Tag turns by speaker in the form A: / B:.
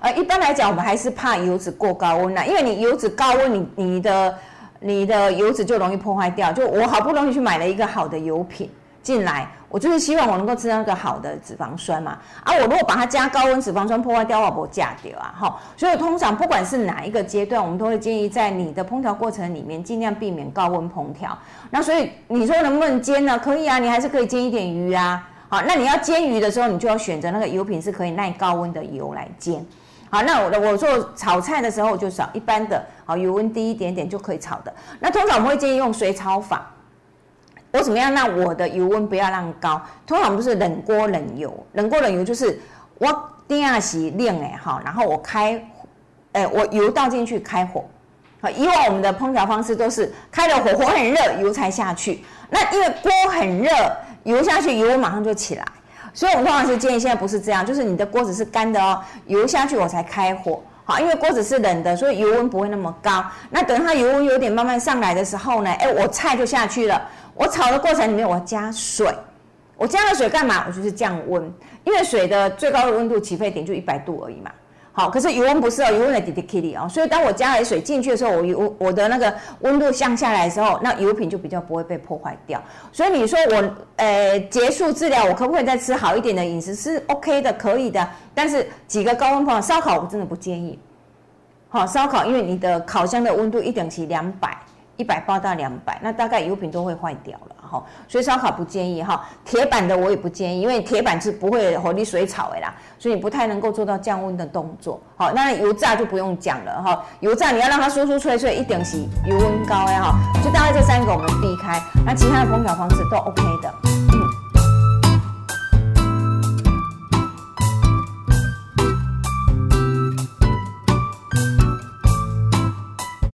A: 呃，一般来讲，我们还是怕油脂过高温呐，因为你油脂高温，你你的你的油脂就容易破坏掉。就我好不容易去买了一个好的油品进来，我就是希望我能够吃那个好的脂肪酸嘛。啊，我如果把它加高温脂肪酸破坏掉，我不价掉啊，哈。所以通常不管是哪一个阶段，我们都会建议在你的烹调过程里面尽量避免高温烹调。那所以你说能不能煎呢？可以啊，你还是可以煎一点鱼啊。好，那你要煎鱼的时候，你就要选择那个油品是可以耐高温的油来煎。好，那我我做炒菜的时候就少一般的，好油温低一点点就可以炒的。那通常我们会建议用水炒法。我怎么样让我的油温不要让高？通常不是冷锅冷油，冷锅冷油就是我定下洗练哎哈，然后我开，哎我油倒进去开火。好，以往我们的烹调方式都是开了火，火很热，油才下去。那因为锅很热。油下去，油温马上就起来，所以我们通常是建议现在不是这样，就是你的锅子是干的哦，油下去我才开火，好，因为锅子是冷的，所以油温不会那么高。那等它油温有点慢慢上来的时候呢，哎，我菜就下去了。我炒的过程里面我加水，我加了水干嘛？我就是降温，因为水的最高的温度起沸点就一百度而已嘛。好，可是油温不是哦，油温的滴滴 kitty 哦，所以当我加了水进去的时候，我油我的那个温度降下来的时候，那油品就比较不会被破坏掉。所以你说我呃结束治疗，我可不可以再吃好一点的饮食？是 OK 的，可以的。但是几个高温朋友烧烤我真的不建议。好，烧烤因为你的烤箱的温度一等级两百。一百八到两百，那大概油品都会坏掉了哈，所以烧烤不建议哈。铁板的我也不建议，因为铁板是不会火力水炒的啦，所以你不太能够做到降温的动作。好，那油炸就不用讲了哈，油炸你要让它酥酥脆脆，一定是油温高哎哈。就大概这三个我们避开，那其他的烹调方式都 OK 的。